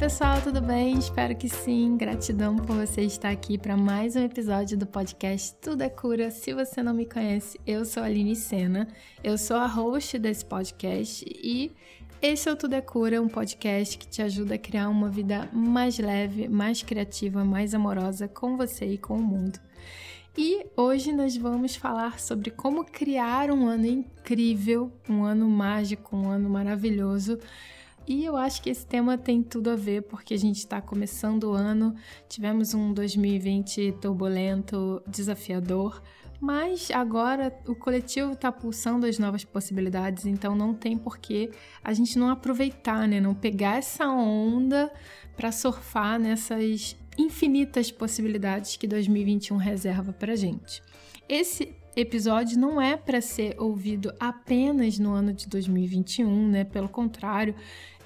pessoal, tudo bem? Espero que sim. Gratidão por você estar aqui para mais um episódio do podcast Tudo é Cura. Se você não me conhece, eu sou a Aline Sena, eu sou a host desse podcast e esse é o Tudo é Cura, um podcast que te ajuda a criar uma vida mais leve, mais criativa, mais amorosa com você e com o mundo. E hoje nós vamos falar sobre como criar um ano incrível, um ano mágico, um ano maravilhoso e eu acho que esse tema tem tudo a ver porque a gente está começando o ano, tivemos um 2020 turbulento, desafiador, mas agora o coletivo está pulsando as novas possibilidades, então não tem por que a gente não aproveitar, né? Não pegar essa onda para surfar nessas infinitas possibilidades que 2021 reserva para gente. Esse episódio não é para ser ouvido apenas no ano de 2021, né? Pelo contrário,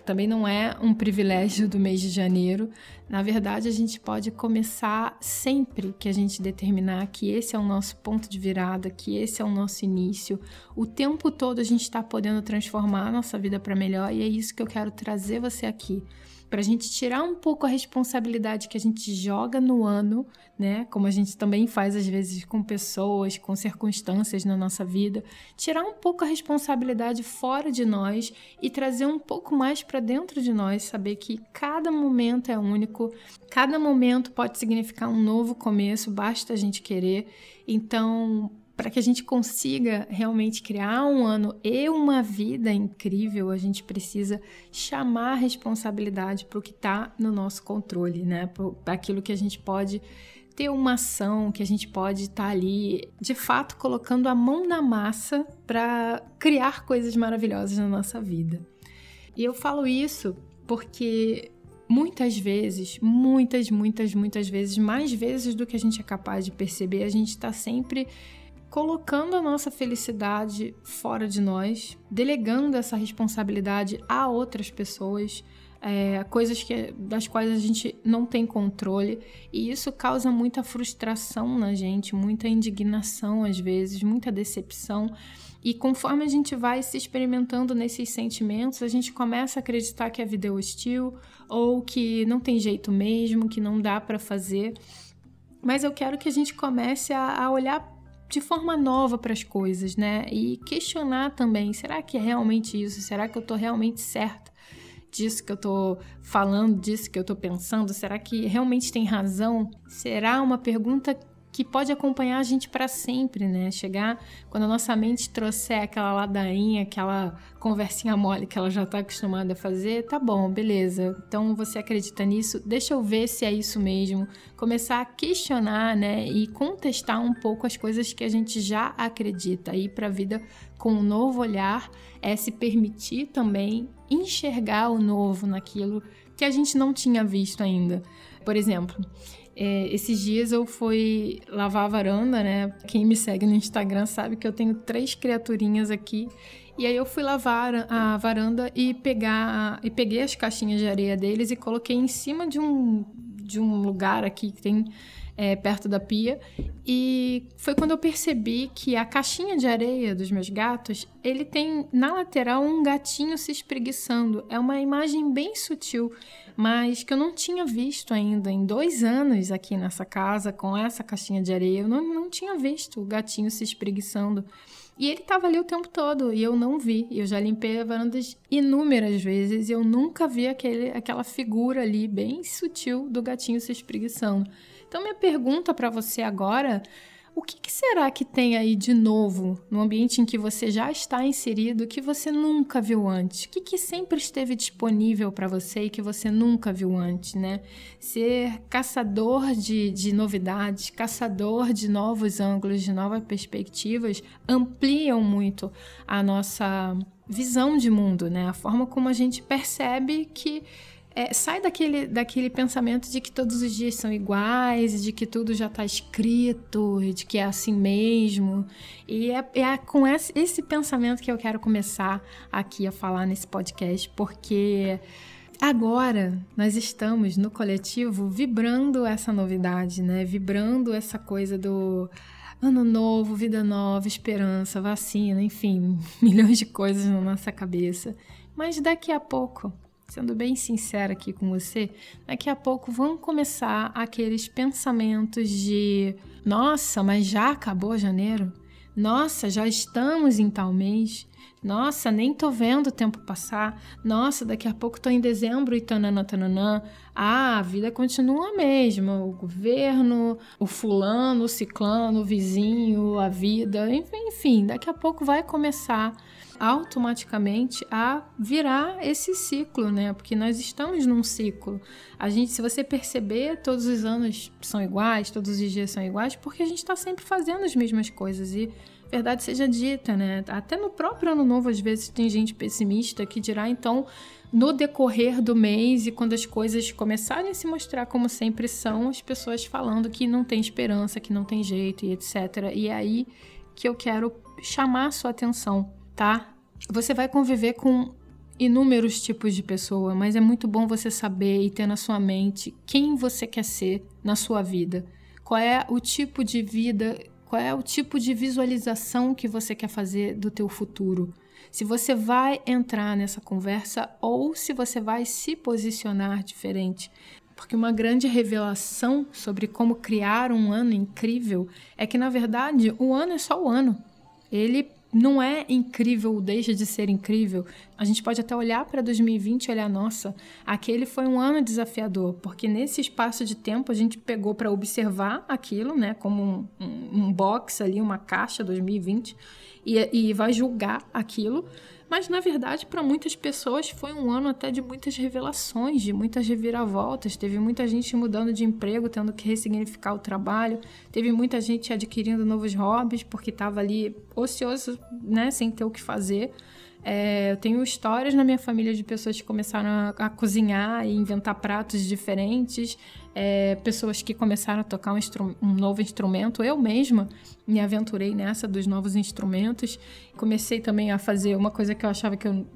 também não é um privilégio do mês de janeiro. Na verdade, a gente pode começar sempre que a gente determinar que esse é o nosso ponto de virada, que esse é o nosso início. O tempo todo a gente está podendo transformar a nossa vida para melhor e é isso que eu quero trazer você aqui para a gente tirar um pouco a responsabilidade que a gente joga no ano, né? Como a gente também faz às vezes com pessoas, com circunstâncias na nossa vida, tirar um pouco a responsabilidade fora de nós e trazer um pouco mais para dentro de nós, saber que cada momento é único, cada momento pode significar um novo começo, basta a gente querer. Então, para que a gente consiga realmente criar um ano e uma vida incrível, a gente precisa chamar a responsabilidade para o que está no nosso controle, né? Para aquilo que a gente pode ter uma ação, que a gente pode estar tá ali, de fato, colocando a mão na massa para criar coisas maravilhosas na nossa vida. E eu falo isso porque muitas vezes, muitas, muitas, muitas vezes, mais vezes do que a gente é capaz de perceber, a gente está sempre colocando a nossa felicidade fora de nós, delegando essa responsabilidade a outras pessoas, é, coisas que, das quais a gente não tem controle, e isso causa muita frustração na gente, muita indignação às vezes, muita decepção. E conforme a gente vai se experimentando nesses sentimentos, a gente começa a acreditar que a vida é hostil ou que não tem jeito mesmo, que não dá para fazer. Mas eu quero que a gente comece a, a olhar de forma nova para as coisas, né? E questionar também: será que é realmente isso? Será que eu estou realmente certa disso que eu estou falando, disso que eu estou pensando? Será que realmente tem razão? Será uma pergunta que pode acompanhar a gente para sempre, né? Chegar quando a nossa mente trouxer aquela ladainha, aquela conversinha mole que ela já está acostumada a fazer, tá bom, beleza. Então você acredita nisso? Deixa eu ver se é isso mesmo. Começar a questionar, né? E contestar um pouco as coisas que a gente já acredita. Ir para a vida com um novo olhar é se permitir também enxergar o novo naquilo que a gente não tinha visto ainda. Por exemplo, é, esses dias eu fui lavar a varanda, né? Quem me segue no Instagram sabe que eu tenho três criaturinhas aqui. E aí eu fui lavar a varanda e pegar e peguei as caixinhas de areia deles e coloquei em cima de um de um lugar aqui que tem é, perto da pia. E foi quando eu percebi que a caixinha de areia dos meus gatos, ele tem na lateral um gatinho se espreguiçando. É uma imagem bem sutil, mas que eu não tinha visto ainda em dois anos aqui nessa casa com essa caixinha de areia. Eu não, não tinha visto o gatinho se espreguiçando. E ele estava ali o tempo todo e eu não vi. Eu já limpei a varandas inúmeras vezes e eu nunca vi aquele, aquela figura ali bem sutil do gatinho se espreguiçando. Então, minha pergunta para você agora o que, que, será que tem aí de novo no ambiente em que você já está inserido que você nunca viu antes? O que, que sempre esteve disponível para você e que você nunca viu antes, né? Ser caçador de, de novidades, caçador de novos ângulos, de novas perspectivas, ampliam muito a nossa visão de mundo, né? A forma como a gente percebe que é, sai daquele, daquele pensamento de que todos os dias são iguais, de que tudo já está escrito, de que é assim mesmo. E é, é com esse, esse pensamento que eu quero começar aqui a falar nesse podcast, porque agora nós estamos no coletivo vibrando essa novidade, né? Vibrando essa coisa do ano novo, vida nova, esperança, vacina, enfim, milhões de coisas na nossa cabeça. Mas daqui a pouco sendo bem sincera aqui com você, daqui a pouco vão começar aqueles pensamentos de: nossa, mas já acabou janeiro? Nossa, já estamos em tal mês. Nossa, nem tô vendo o tempo passar. Nossa, daqui a pouco tô em dezembro e tananã, tananã. Ah, a vida continua a mesma. O governo, o fulano, o ciclano, o vizinho, a vida. Enfim, daqui a pouco vai começar automaticamente a virar esse ciclo, né? Porque nós estamos num ciclo. A gente, se você perceber, todos os anos são iguais, todos os dias são iguais, porque a gente está sempre fazendo as mesmas coisas e verdade seja dita, né? Até no próprio ano novo, às vezes, tem gente pessimista que dirá, então, no decorrer do mês e quando as coisas começarem a se mostrar como sempre são, as pessoas falando que não tem esperança, que não tem jeito e etc. E é aí que eu quero chamar a sua atenção, tá? Você vai conviver com inúmeros tipos de pessoa, mas é muito bom você saber e ter na sua mente quem você quer ser na sua vida. Qual é o tipo de vida qual é o tipo de visualização que você quer fazer do teu futuro? Se você vai entrar nessa conversa ou se você vai se posicionar diferente. Porque uma grande revelação sobre como criar um ano incrível é que, na verdade, o ano é só o ano. Ele não é incrível, deixa de ser incrível. A gente pode até olhar para 2020 e olhar, nossa, aquele foi um ano desafiador, porque nesse espaço de tempo a gente pegou para observar aquilo, né, como um, um, um box ali, uma caixa 2020, e, e vai julgar aquilo. Mas na verdade, para muitas pessoas foi um ano até de muitas revelações, de muitas reviravoltas. Teve muita gente mudando de emprego, tendo que ressignificar o trabalho. Teve muita gente adquirindo novos hobbies porque estava ali ocioso, né, sem ter o que fazer. É, eu tenho histórias na minha família de pessoas que começaram a, a cozinhar e inventar pratos diferentes, é, pessoas que começaram a tocar um, um, novo instrumento. Eu mesma me aventurei nessa dos novos instrumentos. Comecei também a fazer uma coisa que eu achava que eu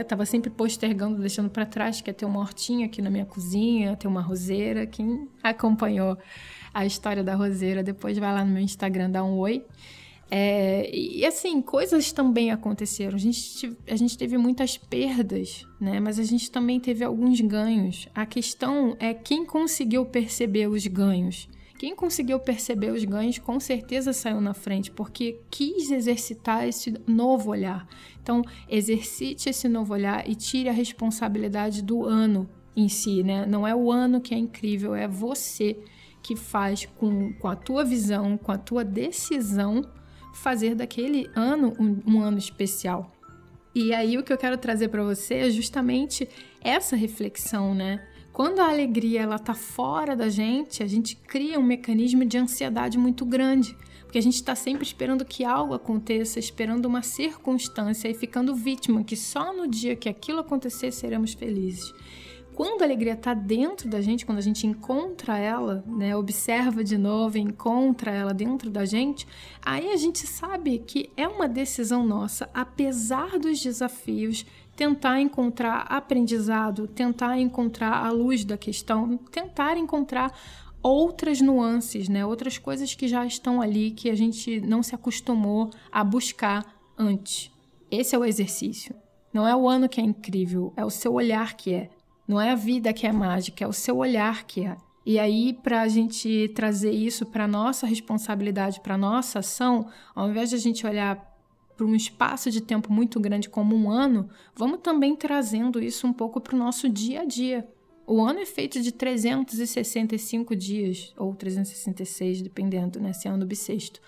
estava né, sempre postergando, deixando para trás, que é ter uma hortinha aqui na minha cozinha, ter uma roseira. Quem acompanhou a história da roseira, depois vai lá no meu Instagram, dá um oi. É, e assim, coisas também aconteceram. A gente, a gente teve muitas perdas, né? Mas a gente também teve alguns ganhos. A questão é quem conseguiu perceber os ganhos. Quem conseguiu perceber os ganhos com certeza saiu na frente, porque quis exercitar esse novo olhar. Então, exercite esse novo olhar e tire a responsabilidade do ano em si, né? Não é o ano que é incrível, é você que faz com, com a tua visão, com a tua decisão fazer daquele ano um, um ano especial. E aí o que eu quero trazer para você é justamente essa reflexão, né? Quando a alegria ela tá fora da gente, a gente cria um mecanismo de ansiedade muito grande, porque a gente está sempre esperando que algo aconteça, esperando uma circunstância e ficando vítima que só no dia que aquilo acontecer seremos felizes. Quando a alegria está dentro da gente, quando a gente encontra ela, né, observa de novo, encontra ela dentro da gente, aí a gente sabe que é uma decisão nossa, apesar dos desafios, tentar encontrar aprendizado, tentar encontrar a luz da questão, tentar encontrar outras nuances, né, outras coisas que já estão ali que a gente não se acostumou a buscar antes. Esse é o exercício. Não é o ano que é incrível, é o seu olhar que é. Não é a vida que é mágica, é o seu olhar que é. E aí, para a gente trazer isso para nossa responsabilidade, para nossa ação, ao invés de a gente olhar para um espaço de tempo muito grande como um ano, vamos também trazendo isso um pouco para o nosso dia a dia. O ano é feito de 365 dias, ou 366, dependendo, né, se é ano bissexto.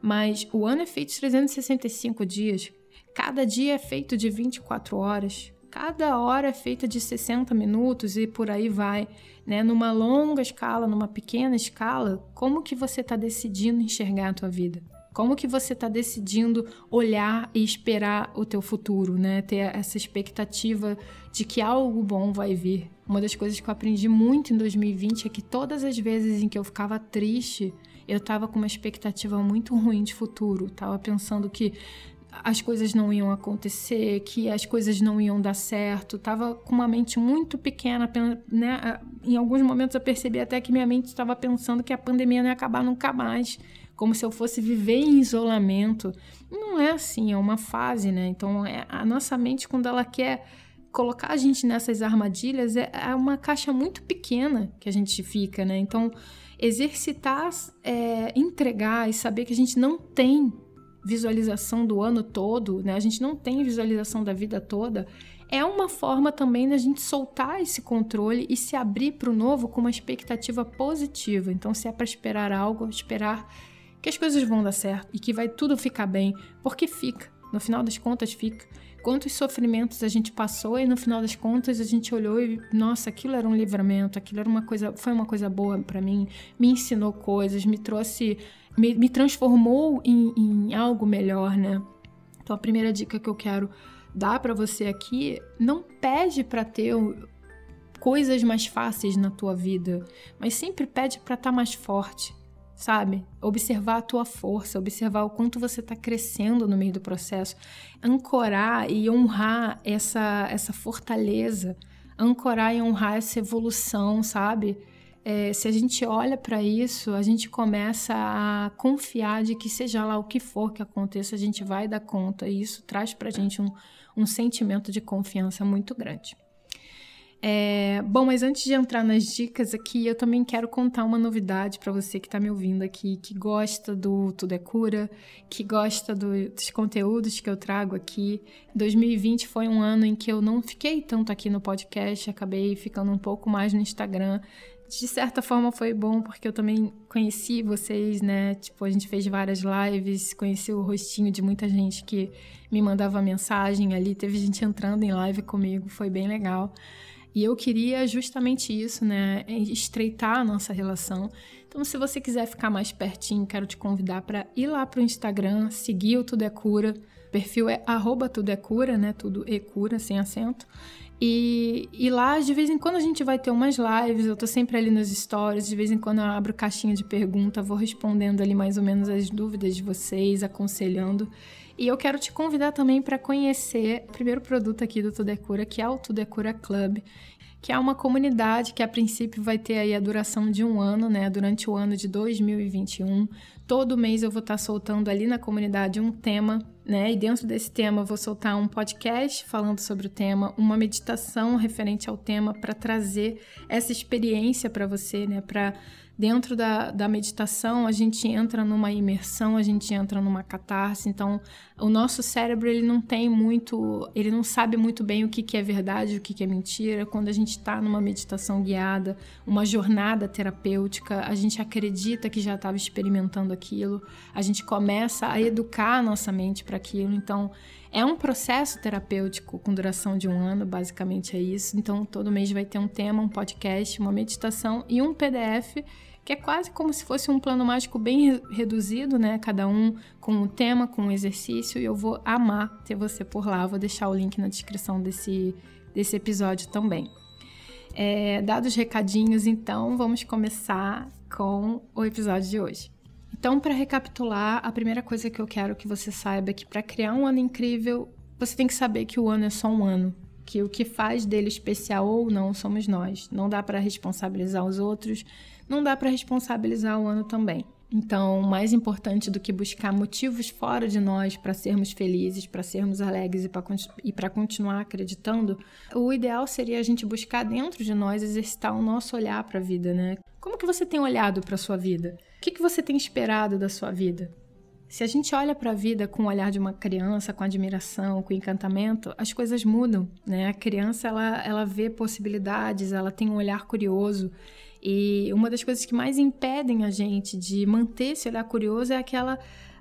Mas o ano é feito de 365 dias. Cada dia é feito de 24 horas. Cada hora é feita de 60 minutos e por aí vai, né? Numa longa escala, numa pequena escala, como que você está decidindo enxergar a tua vida? Como que você está decidindo olhar e esperar o teu futuro, né? Ter essa expectativa de que algo bom vai vir. Uma das coisas que eu aprendi muito em 2020 é que todas as vezes em que eu ficava triste, eu estava com uma expectativa muito ruim de futuro. Tava pensando que as coisas não iam acontecer, que as coisas não iam dar certo. Tava com uma mente muito pequena, né? Em alguns momentos eu percebi até que minha mente estava pensando que a pandemia não ia acabar nunca mais, como se eu fosse viver em isolamento. Não é assim, é uma fase, né? Então, é, a nossa mente quando ela quer colocar a gente nessas armadilhas é, é uma caixa muito pequena que a gente fica, né? Então, exercitar, é, entregar e saber que a gente não tem visualização do ano todo, né? A gente não tem visualização da vida toda. É uma forma também da gente soltar esse controle e se abrir para o novo com uma expectativa positiva. Então, se é para esperar algo, esperar que as coisas vão dar certo e que vai tudo ficar bem, porque fica. No final das contas, fica quantos sofrimentos a gente passou e no final das contas a gente olhou e nossa, aquilo era um livramento, aquilo era uma coisa, foi uma coisa boa para mim, me ensinou coisas, me trouxe, me, me transformou em, em algo melhor, né? Então a primeira dica que eu quero dar para você aqui, não pede para ter coisas mais fáceis na tua vida, mas sempre pede para estar tá mais forte sabe? Observar a tua força, observar o quanto você está crescendo no meio do processo, ancorar e honrar essa, essa fortaleza, ancorar e honrar essa evolução, sabe? É, se a gente olha para isso, a gente começa a confiar de que seja lá o que for que aconteça, a gente vai dar conta, e isso traz para a gente um, um sentimento de confiança muito grande. É, bom, mas antes de entrar nas dicas aqui, eu também quero contar uma novidade para você que está me ouvindo aqui, que gosta do Tudo é Cura, que gosta do, dos conteúdos que eu trago aqui. 2020 foi um ano em que eu não fiquei tanto aqui no podcast, acabei ficando um pouco mais no Instagram. De certa forma foi bom porque eu também conheci vocês, né? Tipo, a gente fez várias lives, conheci o rostinho de muita gente que me mandava mensagem ali, teve gente entrando em live comigo, foi bem legal. E eu queria justamente isso, né? Estreitar a nossa relação. Então, se você quiser ficar mais pertinho, quero te convidar para ir lá para o Instagram, seguir o Tudo é Cura. O perfil é arroba Tudo é Cura, né? Tudo é cura, sem acento. E, e, lá, de vez em quando, a gente vai ter umas lives. Eu tô sempre ali nos stories. De vez em quando eu abro caixinha de pergunta, vou respondendo ali mais ou menos as dúvidas de vocês, aconselhando. E eu quero te convidar também para conhecer o primeiro produto aqui do Tudo é Cura, que é o Tudo é Cura Club, que é uma comunidade que a princípio vai ter aí a duração de um ano, né? Durante o ano de 2021. Todo mês eu vou estar tá soltando ali na comunidade um tema, né? E dentro desse tema eu vou soltar um podcast falando sobre o tema, uma meditação referente ao tema para trazer essa experiência para você, né? Para Dentro da, da meditação, a gente entra numa imersão, a gente entra numa catarse. Então, o nosso cérebro ele não tem muito, ele não sabe muito bem o que, que é verdade, o que, que é mentira. Quando a gente está numa meditação guiada, uma jornada terapêutica, a gente acredita que já estava experimentando aquilo, a gente começa a educar a nossa mente para aquilo. Então, é um processo terapêutico com duração de um ano, basicamente é isso. Então, todo mês vai ter um tema, um podcast, uma meditação e um PDF que é quase como se fosse um plano mágico bem reduzido, né? Cada um com um tema, com um exercício, e eu vou amar ter você por lá. Vou deixar o link na descrição desse, desse episódio também. É, dados recadinhos, então, vamos começar com o episódio de hoje. Então, para recapitular, a primeira coisa que eu quero que você saiba é que para criar um ano incrível, você tem que saber que o ano é só um ano, que o que faz dele especial ou não somos nós. Não dá para responsabilizar os outros, não dá para responsabilizar o ano também. Então, mais importante do que buscar motivos fora de nós para sermos felizes, para sermos alegres e para continuar acreditando, o ideal seria a gente buscar dentro de nós exercitar o nosso olhar para a vida, né? Como que você tem olhado para sua vida? O que, que você tem esperado da sua vida? Se a gente olha para a vida com o olhar de uma criança, com admiração, com encantamento, as coisas mudam, né? A criança ela, ela vê possibilidades, ela tem um olhar curioso e uma das coisas que mais impedem a gente de manter esse olhar curioso é aquela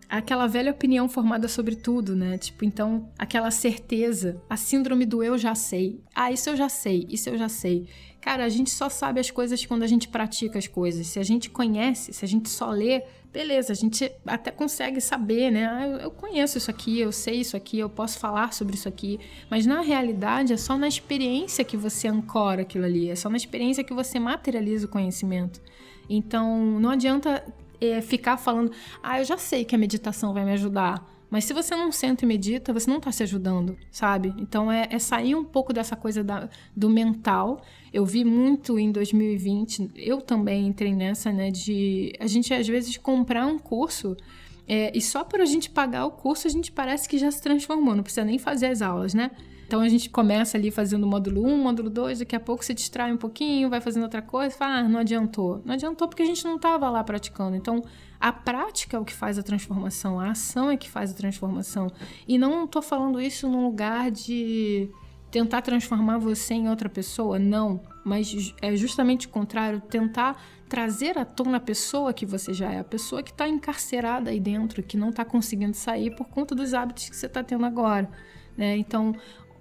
aquela velha opinião formada sobre tudo, né? Tipo, então, aquela certeza, a síndrome do eu já sei. Ah, isso eu já sei, isso eu já sei. Cara, a gente só sabe as coisas quando a gente pratica as coisas. Se a gente conhece, se a gente só lê, beleza, a gente até consegue saber, né? Ah, eu conheço isso aqui, eu sei isso aqui, eu posso falar sobre isso aqui. Mas na realidade é só na experiência que você ancora aquilo ali, é só na experiência que você materializa o conhecimento. Então não adianta é, ficar falando, ah, eu já sei que a meditação vai me ajudar. Mas se você não senta e medita, você não está se ajudando, sabe? Então é, é, sair um pouco dessa coisa da, do mental. Eu vi muito em 2020, eu também entrei nessa, né? De a gente às vezes comprar um curso é, e só por a gente pagar o curso a gente parece que já se transformou, não precisa nem fazer as aulas, né? Então a gente começa ali fazendo o módulo 1, módulo 2, daqui a pouco se distrai um pouquinho, vai fazendo outra coisa, fala, ah, não adiantou. Não adiantou porque a gente não estava lá praticando. Então a prática é o que faz a transformação, a ação é que faz a transformação. E não estou falando isso num lugar de tentar transformar você em outra pessoa, não. Mas é justamente o contrário, tentar trazer à tona a pessoa que você já é, a pessoa que está encarcerada aí dentro, que não está conseguindo sair por conta dos hábitos que você está tendo agora. Né? Então,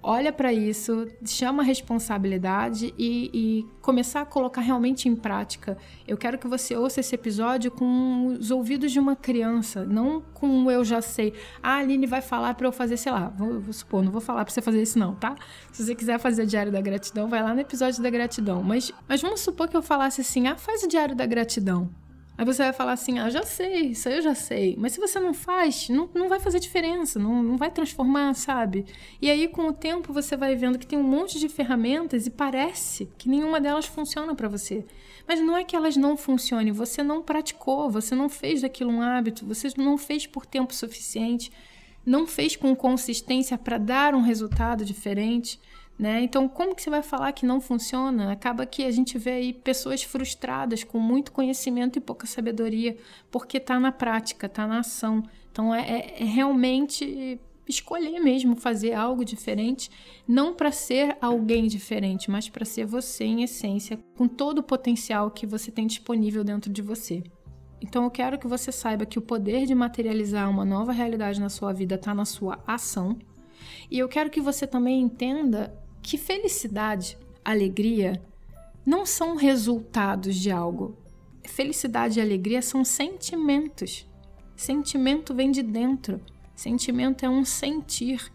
olha para isso, chama a responsabilidade e, e, começar a colocar realmente em prática. Eu quero que você ouça esse episódio com os ouvidos de uma criança, não com o eu já sei. Ah, a Aline vai falar para eu fazer, sei lá, vou, vou supor, não vou falar para você fazer isso não, tá? Se você quiser fazer o diário da gratidão, vai lá no episódio da gratidão. Mas, mas vamos supor que eu falasse assim, ah, faz o diário da gratidão. Aí você vai falar assim: ah, já sei, isso aí eu já sei. Mas se você não faz, não, não vai fazer diferença, não, não vai transformar, sabe? E aí, com o tempo, você vai vendo que tem um monte de ferramentas e parece que nenhuma delas funciona para você. Mas não é que elas não funcionem, você não praticou, você não fez daquilo um hábito, você não fez por tempo suficiente, não fez com consistência para dar um resultado diferente. Né? Então, como que você vai falar que não funciona? Acaba que a gente vê aí pessoas frustradas com muito conhecimento e pouca sabedoria, porque está na prática, está na ação. Então, é, é, é realmente escolher mesmo fazer algo diferente, não para ser alguém diferente, mas para ser você em essência, com todo o potencial que você tem disponível dentro de você. Então eu quero que você saiba que o poder de materializar uma nova realidade na sua vida está na sua ação. E eu quero que você também entenda que felicidade, alegria não são resultados de algo. Felicidade e alegria são sentimentos. Sentimento vem de dentro. Sentimento é um sentir.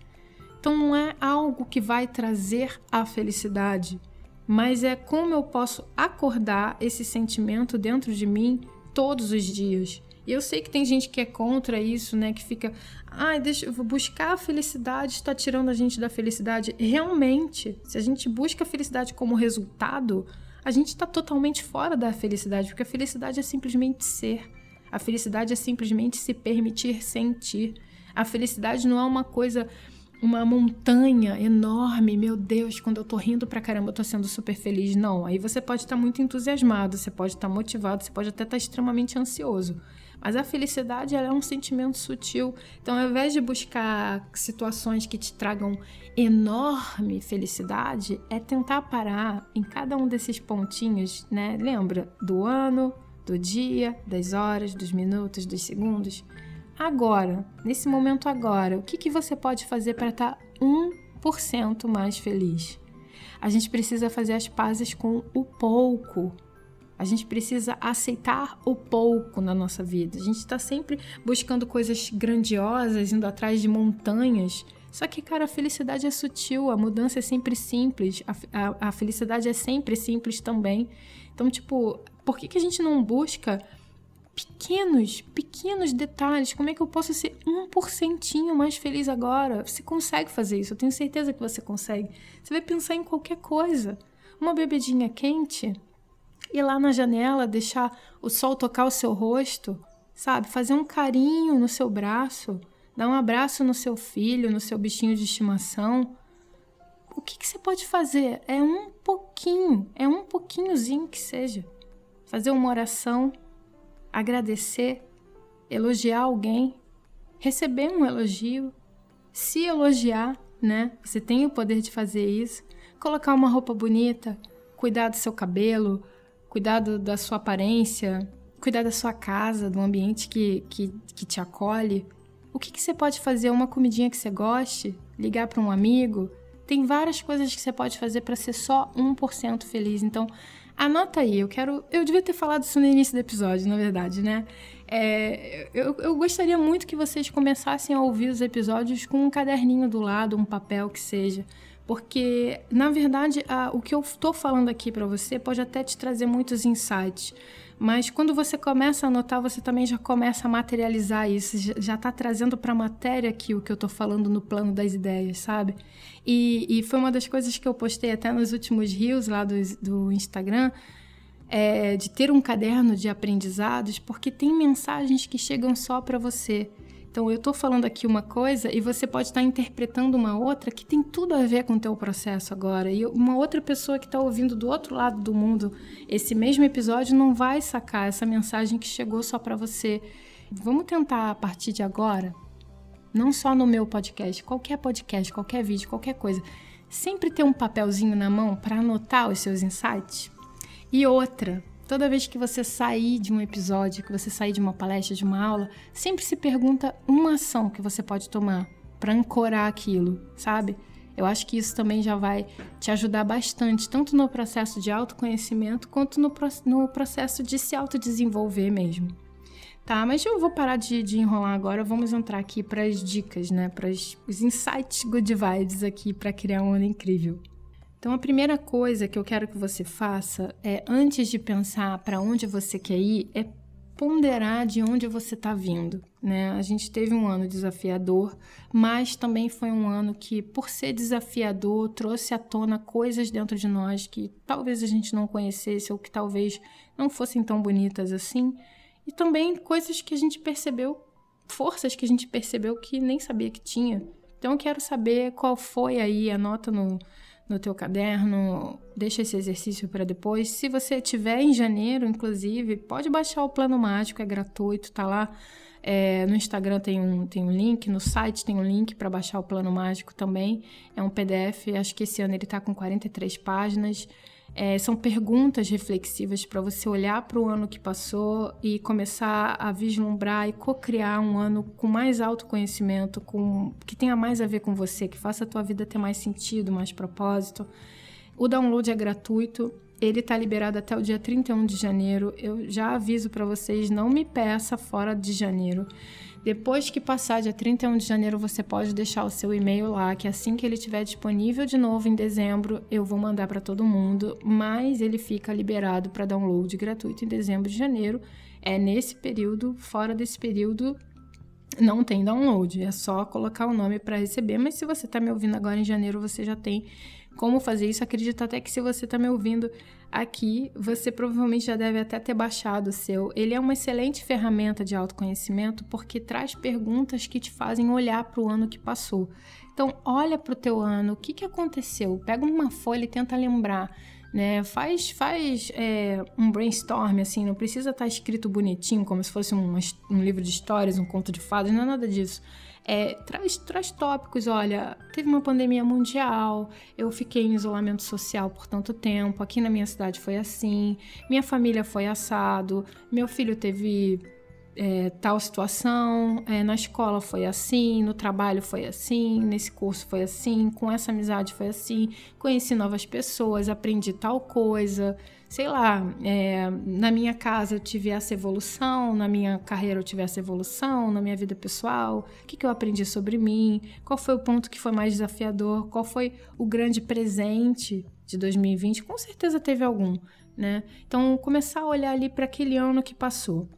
Então não é algo que vai trazer a felicidade, mas é como eu posso acordar esse sentimento dentro de mim todos os dias. E eu sei que tem gente que é contra isso, né? Que fica, ai, deixa eu buscar a felicidade está tirando a gente da felicidade. Realmente, se a gente busca a felicidade como resultado, a gente está totalmente fora da felicidade, porque a felicidade é simplesmente ser. A felicidade é simplesmente se permitir sentir. A felicidade não é uma coisa uma montanha enorme, meu Deus, quando eu tô rindo pra caramba, eu tô sendo super feliz. Não, aí você pode estar tá muito entusiasmado, você pode estar tá motivado, você pode até estar tá extremamente ansioso. Mas a felicidade é um sentimento sutil. Então, ao invés de buscar situações que te tragam enorme felicidade, é tentar parar em cada um desses pontinhos, né? Lembra do ano, do dia, das horas, dos minutos, dos segundos. Agora, nesse momento agora, o que, que você pode fazer para estar 1% mais feliz? A gente precisa fazer as pazes com o pouco a gente precisa aceitar o pouco na nossa vida. A gente está sempre buscando coisas grandiosas, indo atrás de montanhas. Só que, cara, a felicidade é sutil, a mudança é sempre simples, a, a, a felicidade é sempre simples também. Então, tipo, por que, que a gente não busca pequenos, pequenos detalhes. Como é que eu posso ser um porcentinho mais feliz agora? Você consegue fazer isso, eu tenho certeza que você consegue. Você vai pensar em qualquer coisa. Uma bebedinha quente, ir lá na janela, deixar o sol tocar o seu rosto, sabe? Fazer um carinho no seu braço, dar um abraço no seu filho, no seu bichinho de estimação. O que, que você pode fazer? É um pouquinho, é um pouquinhozinho que seja. Fazer uma oração, agradecer, elogiar alguém, receber um elogio, se elogiar, né? Você tem o poder de fazer isso. Colocar uma roupa bonita, cuidar do seu cabelo, cuidar da sua aparência, cuidar da sua casa, do ambiente que, que, que te acolhe. O que, que você pode fazer? Uma comidinha que você goste? Ligar para um amigo? Tem várias coisas que você pode fazer para ser só 1% feliz. Então, anota aí. Eu quero. Eu devia ter falado isso no início do episódio, na verdade, né? É, eu, eu gostaria muito que vocês começassem a ouvir os episódios com um caderninho do lado, um papel que seja porque na verdade a, o que eu estou falando aqui para você pode até te trazer muitos insights, mas quando você começa a anotar, você também já começa a materializar isso, já está trazendo para a matéria aqui o que eu estou falando no plano das ideias, sabe? E, e, foi uma das coisas que eu postei até nos últimos rios lá do, do Instagram, é, de ter um caderno de aprendizados, porque tem mensagens que chegam só para você Então eu estou falando aqui uma coisa e você pode estar interpretando uma outra que tem tudo a ver com o teu processo agora. E uma outra pessoa que está ouvindo do outro lado do mundo esse mesmo episódio não vai sacar essa mensagem que chegou só para você. Vamos tentar a partir de agora, não só no meu podcast, qualquer podcast, qualquer vídeo, qualquer coisa, sempre ter um papelzinho na mão para anotar os seus insights. E outra, Toda vez que você sair de um episódio, que você sair de uma palestra, de uma aula, sempre se pergunta uma ação que você pode tomar para ancorar aquilo, sabe? Eu acho que isso também já vai te ajudar bastante, tanto no processo de autoconhecimento quanto no, no processo de se autodesenvolver mesmo. Tá, mas eu vou parar de, de enrolar agora, vamos entrar aqui para as dicas, né? Para os insights good vibes aqui para criar um ano incrível. Então, a primeira coisa que eu quero que você faça é, antes de pensar para onde você quer ir, é ponderar de onde você está vindo. Né? A gente teve um ano desafiador, mas também foi um ano que, por ser desafiador, trouxe à tona coisas dentro de nós que talvez a gente não conhecesse ou que talvez não fossem tão bonitas assim, e também coisas que a gente percebeu, forças que a gente percebeu que nem sabia que tinha. Então, eu quero saber qual foi aí, anota no no teu caderno, deixa esse exercício para depois. Se você tiver em janeiro, inclusive, pode baixar o plano mágico, é gratuito, tá lá. É, no Instagram tem um, tem um link, no site tem um link para baixar o plano mágico também. É um PDF, acho que esse ano ele está com 43 páginas. É, são perguntas reflexivas para você olhar para o ano que passou e começar a vislumbrar e co-criar um ano com mais autoconhecimento, com que tenha mais a ver com você, que faça a tua vida ter mais sentido, mais propósito. O download é gratuito, ele está liberado até o dia 31 de janeiro. Eu já aviso para vocês, não me peça fora de janeiro. Depois que passar dia 31 de janeiro, você pode deixar o seu e-mail lá, que assim que ele estiver disponível de novo em dezembro, eu vou mandar para todo mundo, mas ele fica liberado para download gratuito em dezembro de janeiro. É nesse período, fora desse período, não tem download, é só colocar o nome para receber, mas se você está me ouvindo agora em janeiro, você já tem como fazer isso. Acredito até que se você está me ouvindo aqui, você provavelmente já deve até ter baixado o seu. Ele é uma excelente ferramenta de autoconhecimento porque traz perguntas que te fazem olhar para o ano que passou. Então, olha para o teu ano, o que, que aconteceu? Pega uma folha e tenta lembrar. Né? Faz, faz é, um brainstorm, assim, não precisa estar tá escrito bonitinho, como se fosse um, um livro de histórias, um conto de fadas, não é nada disso é, traz, traz tópicos. Olha, teve uma pandemia mundial, eu fiquei em isolamento social por tanto tempo, aqui na minha cidade foi assim, minha família foi assado, meu filho teve é, tal situação, é, na escola foi assim, no trabalho foi assim, nesse curso foi assim, com essa amizade foi assim, conheci novas pessoas, aprendi tal coisa, sei lá, é, na minha casa eu tive essa evolução, na minha carreira eu tive essa evolução, na minha vida pessoal, o que, que eu aprendi sobre mim, qual foi o ponto que foi mais desafiador, qual foi o grande presente de 2020, com certeza teve algum, né? Então, começar a olhar ali para aquele ano que passou.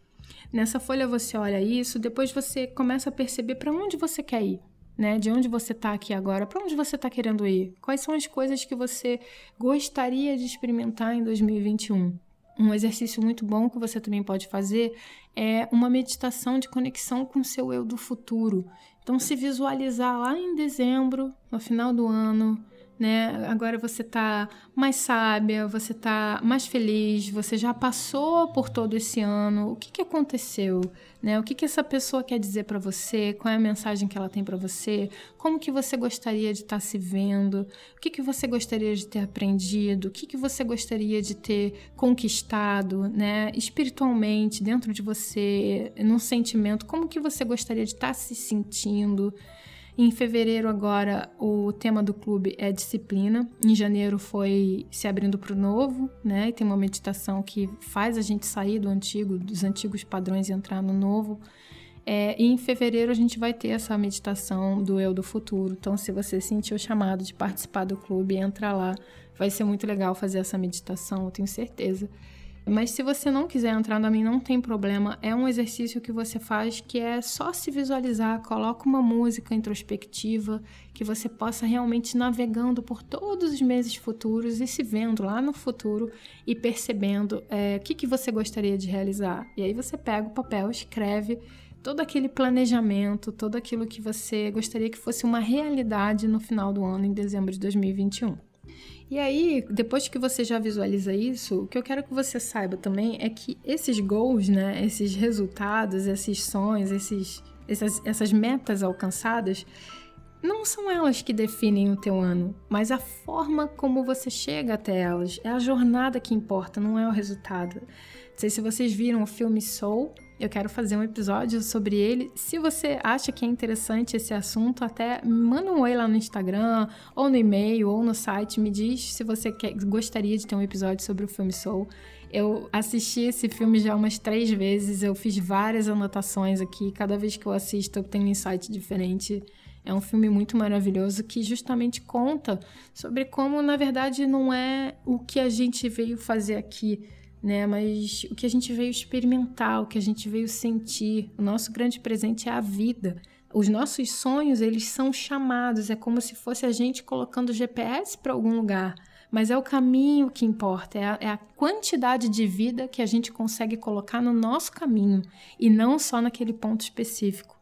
Nessa folha você olha isso, depois você começa a perceber para onde você quer ir, né? De onde você está aqui agora, para onde você está querendo ir? Quais são as coisas que você gostaria de experimentar em 2021? Um exercício muito bom que você também pode fazer é uma meditação de conexão com seu eu do futuro. Então, se visualizar lá em dezembro, no final do ano, né? Agora você está mais sábia, você está mais feliz, você já passou por todo esse ano. O que, que aconteceu? Né? O que, que essa pessoa quer dizer para você? Qual é a mensagem que ela tem para você? Como que você gostaria de estar tá se vendo? O que, que você gostaria de ter aprendido? O que, que você gostaria de ter conquistado, né? Espiritualmente, dentro de você, num sentimento, como que você gostaria de estar tá se sentindo? Em fevereiro, agora, o tema do clube é disciplina. Em janeiro foi se abrindo para o novo, né? E tem uma meditação que faz a gente sair do antigo, dos antigos padrões e entrar no novo. É, e em fevereiro a gente vai ter essa meditação do eu do futuro. Então, se você sentiu o chamado de participar do clube, entra lá. Vai ser muito legal fazer essa meditação, eu tenho certeza. Mas se você não quiser entrar na mim, não tem problema. É um exercício que você faz que é só se visualizar, coloca uma música introspectiva que você possa realmente navegando por todos os meses futuros e se vendo lá no futuro e percebendo é, o que, que você gostaria de realizar. E aí você pega o papel, escreve todo aquele planejamento, todo aquilo que você gostaria que fosse uma realidade no final do ano, em dezembro de 2021. E aí, depois que você já visualiza isso, o que eu quero que você saiba também é que esses goals, né, esses resultados, esses sonhos, esses, essas, essas metas alcançadas, não são elas que definem o teu ano, mas a forma como você chega até elas. É a jornada que importa, não é o resultado. Não sei se vocês viram o filme Soul, eu quero fazer um episódio sobre ele. Se você acha que é interessante esse assunto, até manda um oi lá no Instagram, ou no e-mail, ou no site. Me diz se você quer, gostaria de ter um episódio sobre o filme Soul. Eu assisti esse filme já umas três vezes, eu fiz várias anotações aqui. Cada vez que eu assisto, eu tenho um insight diferente. É um filme muito maravilhoso que justamente conta sobre como, na verdade, não é o que a gente veio fazer aqui né? Mas o que a gente veio experimentar, o que a gente veio sentir, o nosso grande presente é a vida. Os nossos sonhos, eles são chamados, é como se fosse a gente colocando GPS para algum lugar. Mas é o caminho que importa, é a, é a, quantidade de vida que a gente consegue colocar no nosso caminho e não só naquele ponto específico.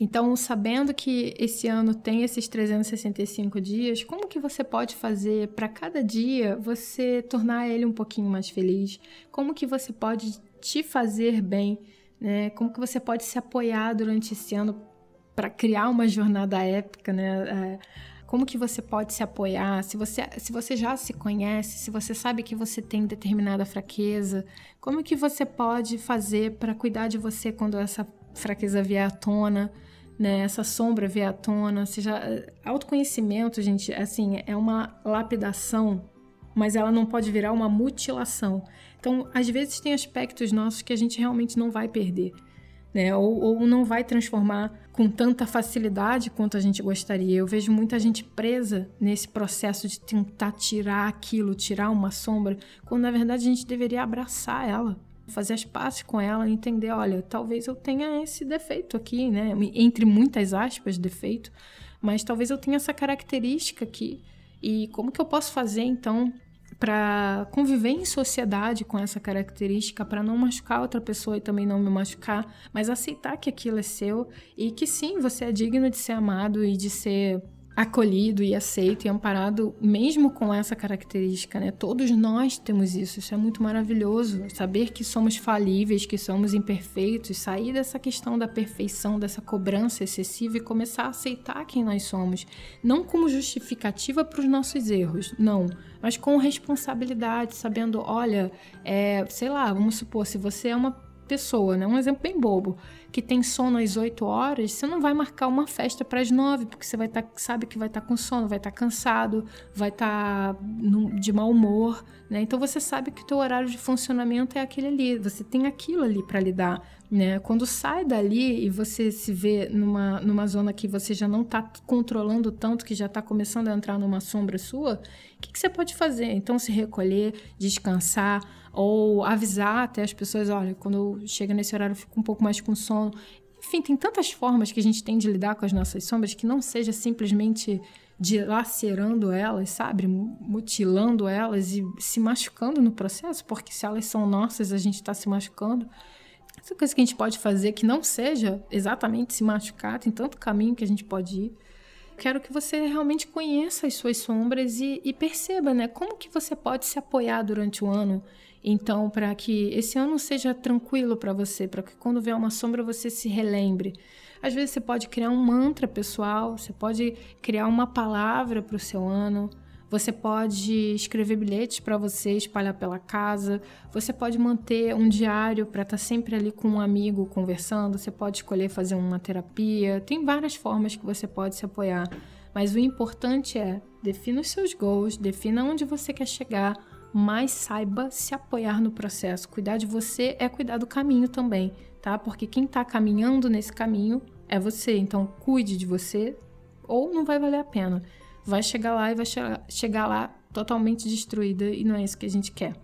Então, sabendo que esse ano tem esses 365 dias, como que você pode fazer para cada dia você tornar ele um pouquinho mais feliz? Como que você pode te fazer bem? Né? Como que você pode se apoiar durante esse ano para criar uma jornada épica, né? É, como que você pode se apoiar? Se você, se você já se conhece, se você sabe que você tem determinada fraqueza, como que você pode fazer para cuidar de você quando essa fraqueza vier à tona? né? Essa sombra vier à tona, seja autoconhecimento, gente, assim, é uma lapidação, mas ela não pode virar uma mutilação. Então, às vezes tem aspectos nossos que a gente realmente não vai perder, né? Ou, ou não vai transformar com tanta facilidade quanto a gente gostaria. Eu vejo muita gente presa nesse processo de tentar tirar aquilo, tirar uma sombra, quando na verdade a gente deveria abraçar ela fazer as pazes com ela, entender, olha, talvez eu tenha esse defeito aqui, né? Entre muitas aspas, defeito, mas talvez eu tenha essa característica aqui. E como que eu posso fazer então para conviver em sociedade com essa característica, para não machucar outra pessoa e também não me machucar, mas aceitar que aquilo é seu e que sim, você é digno de ser amado e de ser acolhido e aceito e amparado mesmo com essa característica, né? Todos nós temos isso, isso é muito maravilhoso, saber que somos falíveis, que somos imperfeitos, sair dessa questão da perfeição, dessa cobrança excessiva e começar a aceitar quem nós somos, não como justificativa para os nossos erros, não, mas com responsabilidade, sabendo, olha, é, sei lá, vamos supor, se você é uma pessoa, né? Um exemplo bem bobo que tem sono às 8 horas, você não vai marcar uma festa para as 9, porque você vai tá, sabe que vai estar tá com sono, vai estar tá cansado, vai estar tá de mau humor, né? Então você sabe que o teu horário de funcionamento é aquele ali, você tem aquilo ali para lidar, né? Quando sai dali e você se vê numa, numa zona que você já não está controlando tanto, que já está começando a entrar numa sombra sua, o que, que você pode fazer? Então se recolher, descansar, ou avisar até as pessoas, olha, quando chega nesse horário eu fico um pouco mais com sono. Enfim, tem tantas formas que a gente tem de lidar com as nossas sombras que não seja simplesmente dilacerando elas, sabe? Mutilando elas e se machucando no processo, porque se elas são nossas, a gente está se machucando. Essa coisa que a gente pode fazer que não seja exatamente se machucar, tem tanto caminho que a gente pode ir. Quero que você realmente conheça as suas sombras e, e perceba, né? Como que você pode se apoiar durante o ano então, para que esse ano seja tranquilo para você, para que quando vier uma sombra você se relembre. Às vezes você pode criar um mantra pessoal, você pode criar uma palavra para o seu ano, você pode escrever bilhetes para você espalhar pela casa, você pode manter um diário para estar tá sempre ali com um amigo conversando, você pode escolher fazer uma terapia, tem várias formas que você pode se apoiar. Mas o importante é defina os seus goals, defina onde você quer chegar, mas saiba se apoiar no processo. Cuidar de você é cuidar do caminho também, tá? Porque quem está caminhando nesse caminho é você. Então, cuide de você ou não vai valer a pena. Vai chegar lá e vai che chegar lá totalmente destruída e não é isso que a gente quer.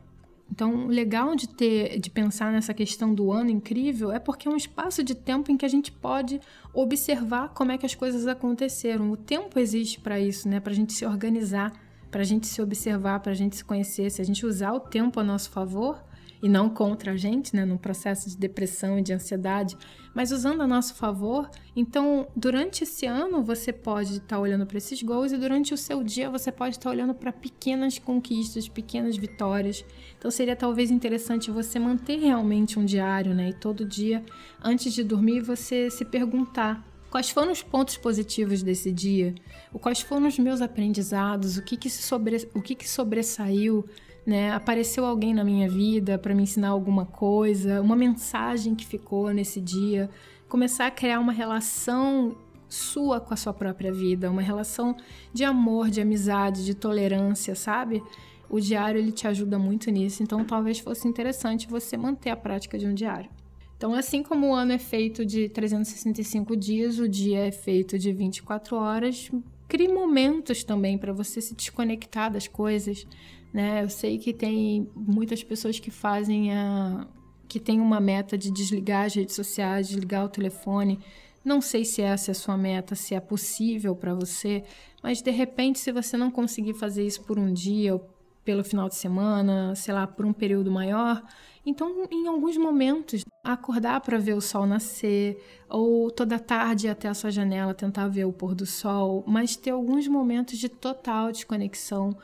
Então, legal de ter, de pensar nessa questão do ano incrível é porque é um espaço de tempo em que a gente pode observar como é que as coisas aconteceram. O tempo existe para isso, né? Para a gente se organizar para a gente se observar, para a gente se conhecer, se a gente usar o tempo a nosso favor, e não contra a gente, né, num processo de depressão e de ansiedade, mas usando a nosso favor. Então, durante esse ano, você pode estar tá olhando para esses gols e durante o seu dia você pode estar tá olhando para pequenas conquistas, pequenas vitórias. Então, seria talvez interessante você manter realmente um diário, né, e todo dia, antes de dormir, você se perguntar Quais foram os pontos positivos desse dia? Quais foram os meus aprendizados? O que que, sobre, o que, que sobressaiu? Né? Apareceu alguém na minha vida para me ensinar alguma coisa? Uma mensagem que ficou nesse dia? Começar a criar uma relação sua com a sua própria vida, uma relação de amor, de amizade, de tolerância, sabe? O diário ele te ajuda muito nisso, então talvez fosse interessante você manter a prática de um diário. Então, assim como o ano é feito de 365 dias, o dia é feito de 24 horas, crie momentos também para você se desconectar das coisas, né? Eu sei que tem muitas pessoas que fazem a que tem uma meta de desligar as redes sociais, desligar o telefone. Não sei se essa é a sua meta, se é possível para você, mas de repente, se você não conseguir fazer isso por um dia ou pelo final de semana, sei lá, por um período maior, então, em alguns momentos, acordar para ver o sol nascer, ou toda tarde ir até a sua janela tentar ver o pôr do sol, mas ter alguns momentos de total desconexão.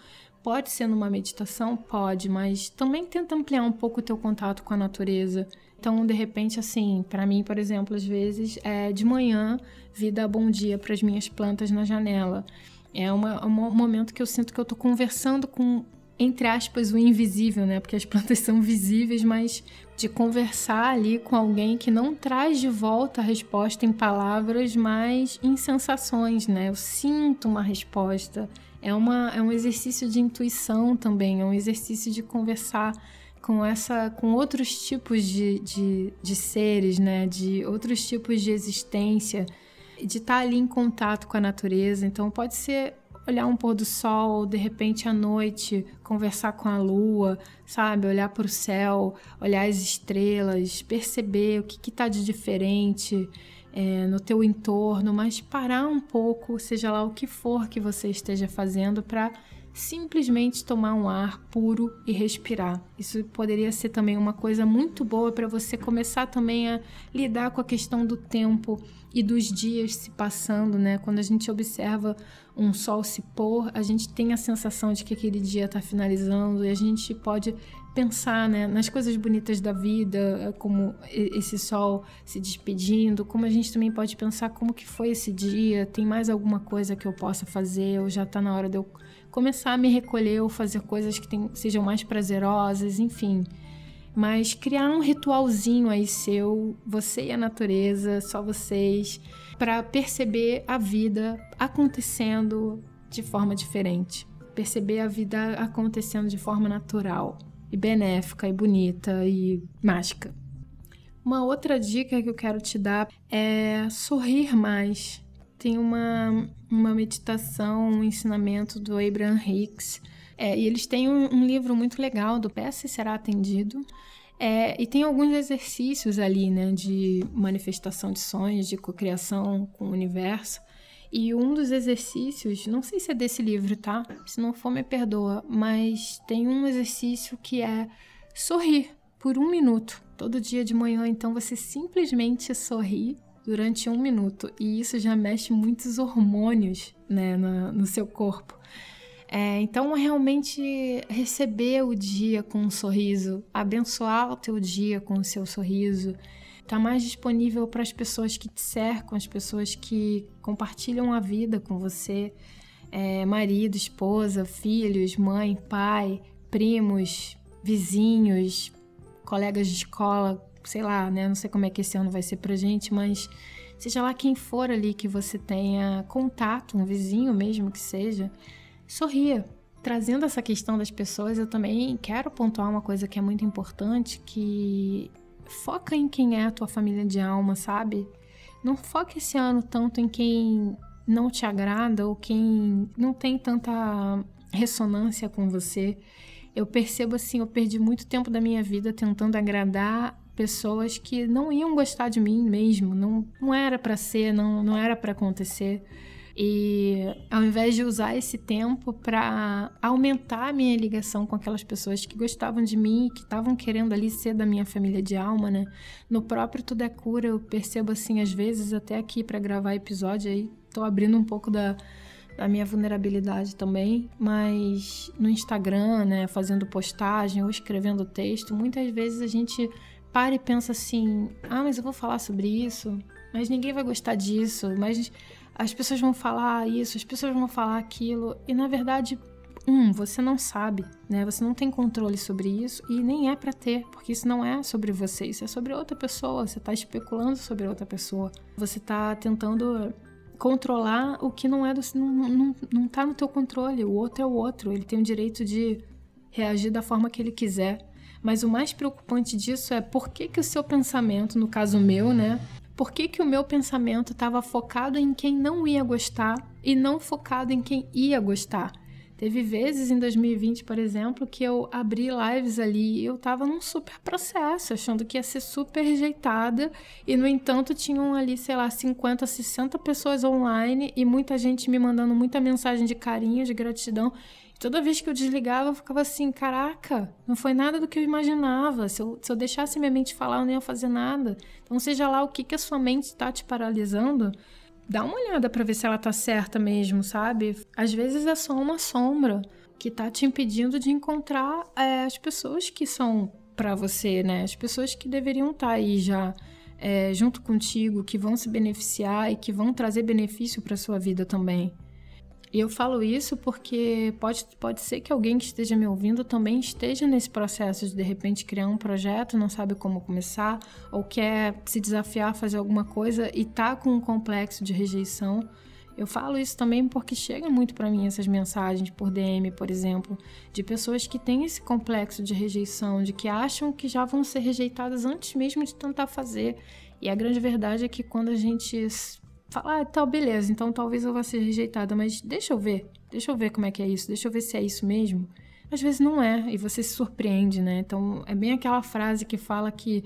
Pode ser numa meditação? Pode, mas também tenta ampliar um pouco o teu contato com a natureza. Então, de repente, assim, para mim, por exemplo, às vezes, é de manhã, vida bom dia para as minhas plantas na janela. É uma, um momento que eu sinto que eu estou conversando com entre aspas, o invisível, né? Porque as plantas são visíveis, mas de conversar ali com alguém que não traz de volta a resposta em palavras, mas em sensações, né? Eu sinto uma resposta. É, uma, é um exercício de intuição também, é um exercício de conversar com essa com outros tipos de, de, de seres, né? De outros tipos de existência, de estar ali em contato com a natureza. Então pode ser olhar um pôr do sol, de repente à noite, conversar com a lua, sabe? Olhar para o céu, olhar as estrelas, perceber o que está de diferente é, no teu entorno, mas parar um pouco, seja lá o que for que você esteja fazendo, para simplesmente tomar um ar puro e respirar. Isso poderia ser também uma coisa muito boa para você começar também a lidar com a questão do tempo e dos dias se passando, né? Quando a gente observa um sol se pôr, a gente tem a sensação de que aquele dia está finalizando e a gente pode pensar né, nas coisas bonitas da vida, como esse sol se despedindo, como a gente também pode pensar como que foi esse dia, tem mais alguma coisa que eu possa fazer, ou já está na hora de eu começar a me recolher ou fazer coisas que tem, sejam mais prazerosas, enfim. Mas criar um ritualzinho aí seu, você e a natureza, só vocês, para perceber a vida acontecendo de forma diferente. Perceber a vida acontecendo de forma natural e benéfica e bonita e mágica. Uma outra dica que eu quero te dar é sorrir mais. Tem uma, uma meditação, um ensinamento do Abraham Hicks. É, e eles têm um, um, livro muito legal do Peça e Será Atendido. É, e tem alguns exercícios ali, né, de manifestação de sonhos, de cocriação com o universo. E um dos exercícios, não sei se é desse livro, tá? Se não for, me perdoa, mas tem um exercício que é sorrir por um minuto. Todo dia de manhã, então você simplesmente sorri durante um minuto. E isso já mexe muitos hormônios né, no, no seu corpo. É, então, realmente receber o dia com um sorriso, abençoar o teu dia com o seu sorriso, tá mais disponível para as pessoas que te cercam, as pessoas que compartilham a vida com você, é, marido, esposa, filhos, mãe, pai, primos, vizinhos, colegas de escola, sei lá, né? Não sei como é que esse ano vai ser pra gente, mas seja lá quem for ali que você tenha contato, um vizinho mesmo que seja, sorria. Trazendo essa questão das pessoas, eu também quero pontuar uma coisa que é muito importante, que foca em quem é a tua família de alma, sabe? Não foca esse ano tanto em quem não te agrada ou quem não tem tanta ressonância com você. Eu percebo assim, eu perdi muito tempo da minha vida tentando agradar pessoas que não iam gostar de mim mesmo, não, não era para ser, não, não era para acontecer. E ao invés de usar esse tempo para aumentar a minha ligação com aquelas pessoas que gostavam de mim, que estavam querendo ali ser da minha família de alma, né? No próprio Tudo é Cura, eu percebo assim, às vezes, até aqui para gravar episódio, aí tô abrindo um pouco da, da minha vulnerabilidade também, mas no Instagram, né, fazendo postagem ou escrevendo texto, muitas vezes a gente para e pensa assim: ah, mas eu vou falar sobre isso, mas ninguém vai gostar disso, mas as pessoas vão falar isso, as pessoas vão falar aquilo, e na verdade, um, você não sabe, né? Você não tem controle sobre isso e nem é para ter, porque isso não é sobre você, isso é sobre outra pessoa. Você tá especulando sobre outra pessoa. Você tá tentando controlar o que não é do não, não, não tá no teu controle. O outro é o outro, ele tem o direito de reagir da forma que ele quiser. Mas o mais preocupante disso é por que, que o seu pensamento, no caso meu, né, por que, que o meu pensamento estava focado em quem não ia gostar e não focado em quem ia gostar? Teve vezes em 2020, por exemplo, que eu abri lives ali e eu tava num super processo, achando que ia ser super rejeitada, e no entanto tinham ali, sei lá, 50, 60 pessoas online e muita gente me mandando muita mensagem de carinho, de gratidão. Toda vez que eu desligava, eu ficava assim: caraca, não foi nada do que eu imaginava. Se eu, se eu deixasse minha mente falar, eu não ia fazer nada. Então, seja lá o que, que a sua mente está te paralisando, dá uma olhada para ver se ela tá certa mesmo, sabe? Às vezes é só uma sombra que tá te impedindo de encontrar é, as pessoas que são para você, né? As pessoas que deveriam estar tá aí já é, junto contigo, que vão se beneficiar e que vão trazer benefício para sua vida também. E eu falo isso porque pode, pode ser que alguém que esteja me ouvindo também esteja nesse processo de de repente criar um projeto, não sabe como começar, ou quer se desafiar a fazer alguma coisa e tá com um complexo de rejeição. Eu falo isso também porque chega muito para mim essas mensagens por DM, por exemplo, de pessoas que têm esse complexo de rejeição, de que acham que já vão ser rejeitadas antes mesmo de tentar fazer. E a grande verdade é que quando a gente ah, tá, beleza, então talvez eu vá ser rejeitada, mas deixa eu ver, deixa eu ver como é que é isso, deixa eu ver se é isso mesmo. Às vezes não é, e você se surpreende, né? Então é bem aquela frase que fala que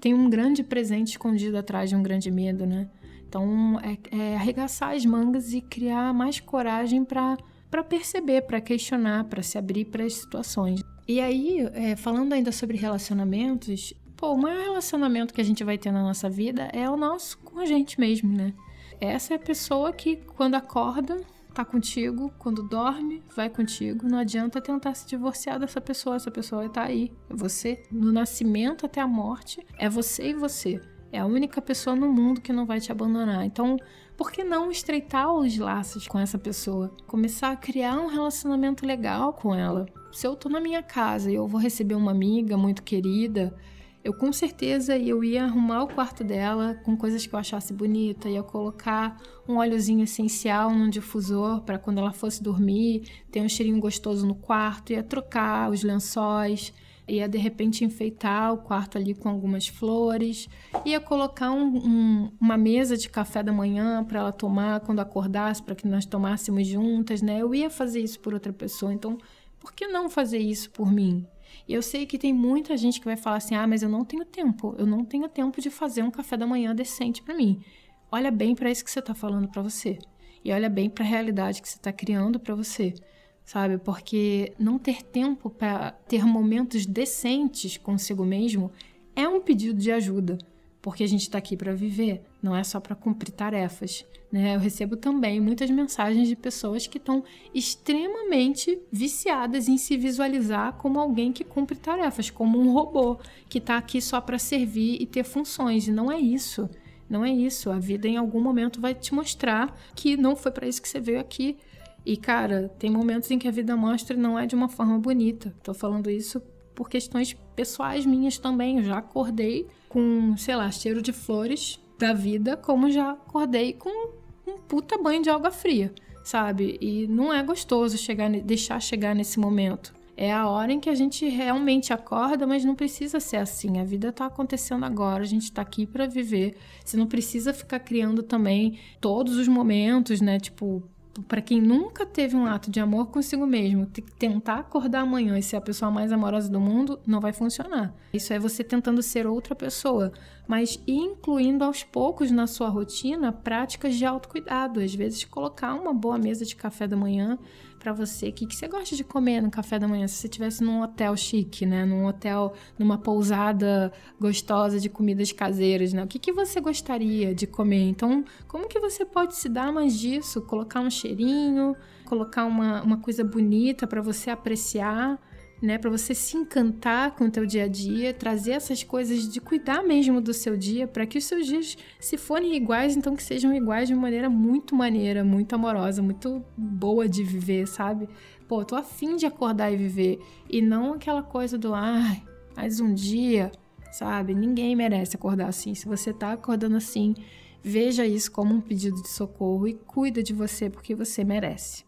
tem um grande presente escondido atrás de um grande medo, né? Então é, é arregaçar as mangas e criar mais coragem para para perceber, para questionar, para se abrir para as situações. E aí, é, falando ainda sobre relacionamentos, pô, o maior relacionamento que a gente vai ter na nossa vida é o nosso com a gente mesmo, né? Essa é a pessoa que, quando acorda, tá contigo, quando dorme, vai contigo. Não adianta tentar se divorciar dessa pessoa, essa pessoa tá aí. É você. No nascimento até a morte, é você e você. É a única pessoa no mundo que não vai te abandonar. Então, por que não estreitar os laços com essa pessoa? Começar a criar um relacionamento legal com ela. Se eu tô na minha casa e eu vou receber uma amiga muito querida, eu com certeza eu ia arrumar o quarto dela com coisas que eu achasse bonita, ia colocar um óleozinho essencial num difusor para quando ela fosse dormir, ter um cheirinho gostoso no quarto, ia trocar os lençóis, ia de repente enfeitar o quarto ali com algumas flores, ia colocar um, um, uma mesa de café da manhã para ela tomar quando acordasse, para que nós tomássemos juntas, né? Eu ia fazer isso por outra pessoa, então por que não fazer isso por mim? Eu sei que tem muita gente que vai falar assim: ah, mas eu não tenho tempo, eu não tenho tempo de fazer um café da manhã decente para mim. Olha bem para isso que você está falando para você. E olha bem para a realidade que você está criando para você, sabe? Porque não ter tempo para ter momentos decentes consigo mesmo é um pedido de ajuda porque a gente está aqui para viver, não é só para cumprir tarefas. Né? Eu recebo também muitas mensagens de pessoas que estão extremamente viciadas em se visualizar como alguém que cumpre tarefas, como um robô que está aqui só para servir e ter funções. E não é isso. Não é isso. A vida em algum momento vai te mostrar que não foi para isso que você veio aqui. E cara, tem momentos em que a vida mostra não é de uma forma bonita. Tô falando isso por questões pessoais minhas também. Eu já acordei com, sei lá, cheiro de flores da vida, como já acordei com um puta banho de água fria, sabe? E não é gostoso chegar, deixar chegar nesse momento. É a hora em que a gente realmente acorda, mas não precisa ser assim. A vida tá acontecendo agora, a gente tá aqui para viver. Você não precisa ficar criando também todos os momentos, né? Tipo, para quem nunca teve um ato de amor consigo mesmo, tentar acordar amanhã e ser a pessoa mais amorosa do mundo, não vai funcionar. Isso é você tentando ser outra pessoa, mas incluindo aos poucos na sua rotina práticas de autocuidado. Às vezes, colocar uma boa mesa de café da manhã para você. O que, que você gosta de comer no café da manhã? Se você estivesse num hotel chique, né? Num hotel, numa pousada gostosa de comidas caseiras, né? O que, que você gostaria de comer? Então, como que você pode se dar mais disso? Colocar um cheirinho, colocar uma, uma coisa bonita para você apreciar né, para você se encantar com o teu dia a dia, trazer essas coisas de cuidar mesmo do seu dia, para que os seus dias, se forem iguais, então que sejam iguais de uma maneira muito maneira, muito amorosa, muito boa de viver, sabe? Pô, tô afim de acordar e viver, e não aquela coisa do, ai, mais um dia, sabe? Ninguém merece acordar assim. Se você tá acordando assim, veja isso como um pedido de socorro e cuida de você porque você merece.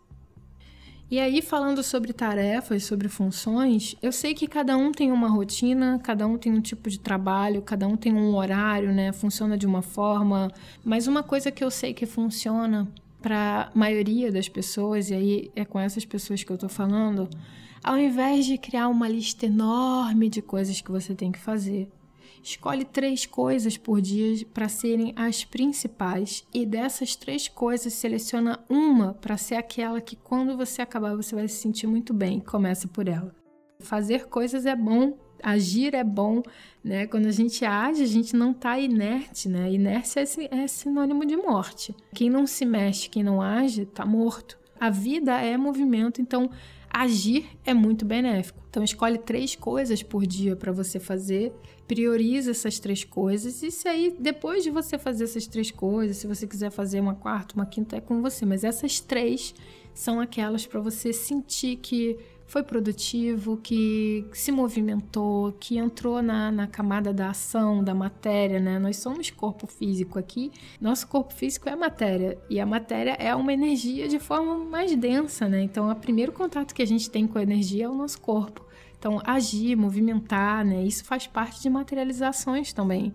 E aí, falando sobre tarefas, sobre funções, eu sei que cada um tem uma rotina, cada um tem um tipo de trabalho, cada um tem um horário, né? Funciona de uma forma. Mas uma coisa que eu sei que funciona para a maioria das pessoas, e aí é com essas pessoas que eu tô falando, ao invés de criar uma lista enorme de coisas que você tem que fazer, Escolhe três coisas por dia para serem as principais e dessas três coisas seleciona uma para ser aquela que quando você acabar você vai se sentir muito bem. Começa por ela. Fazer coisas é bom, agir é bom, né? Quando a gente age, a gente não está inerte, né? Inércia é, é sinônimo de morte. Quem não se mexe, quem não age, está morto. A vida é movimento, então agir é muito benéfico. Então escolhe três coisas por dia para você fazer, prioriza essas três coisas e se aí depois de você fazer essas três coisas, se você quiser fazer uma quarta, uma quinta é com você, mas essas três são aquelas para você sentir que foi produtivo, que se movimentou, que entrou na, na camada da ação, da matéria, né? Nós somos corpo físico aqui, nosso corpo físico é matéria, e a matéria é uma energia de forma mais densa, né? Então, o primeiro contato que a gente tem com a energia é o nosso corpo. Então, agir, movimentar, né? Isso faz parte de materializações também.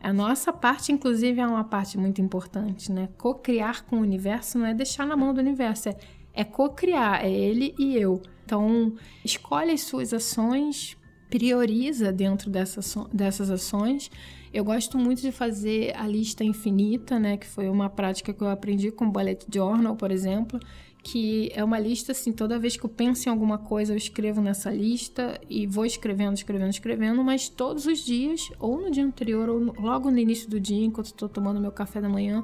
A nossa parte, inclusive, é uma parte muito importante, né? Co-criar com o universo não é deixar na mão do universo, é, é co-criar, é ele e eu. Então, escolhe as suas ações, prioriza dentro dessas, dessas ações. Eu gosto muito de fazer a lista infinita, né? Que foi uma prática que eu aprendi com o Bullet Journal, por exemplo, que é uma lista assim, toda vez que eu penso em alguma coisa, eu escrevo nessa lista e vou escrevendo, escrevendo, escrevendo, mas todos os dias, ou no dia anterior, ou logo no início do dia, enquanto estou tomando meu café da manhã,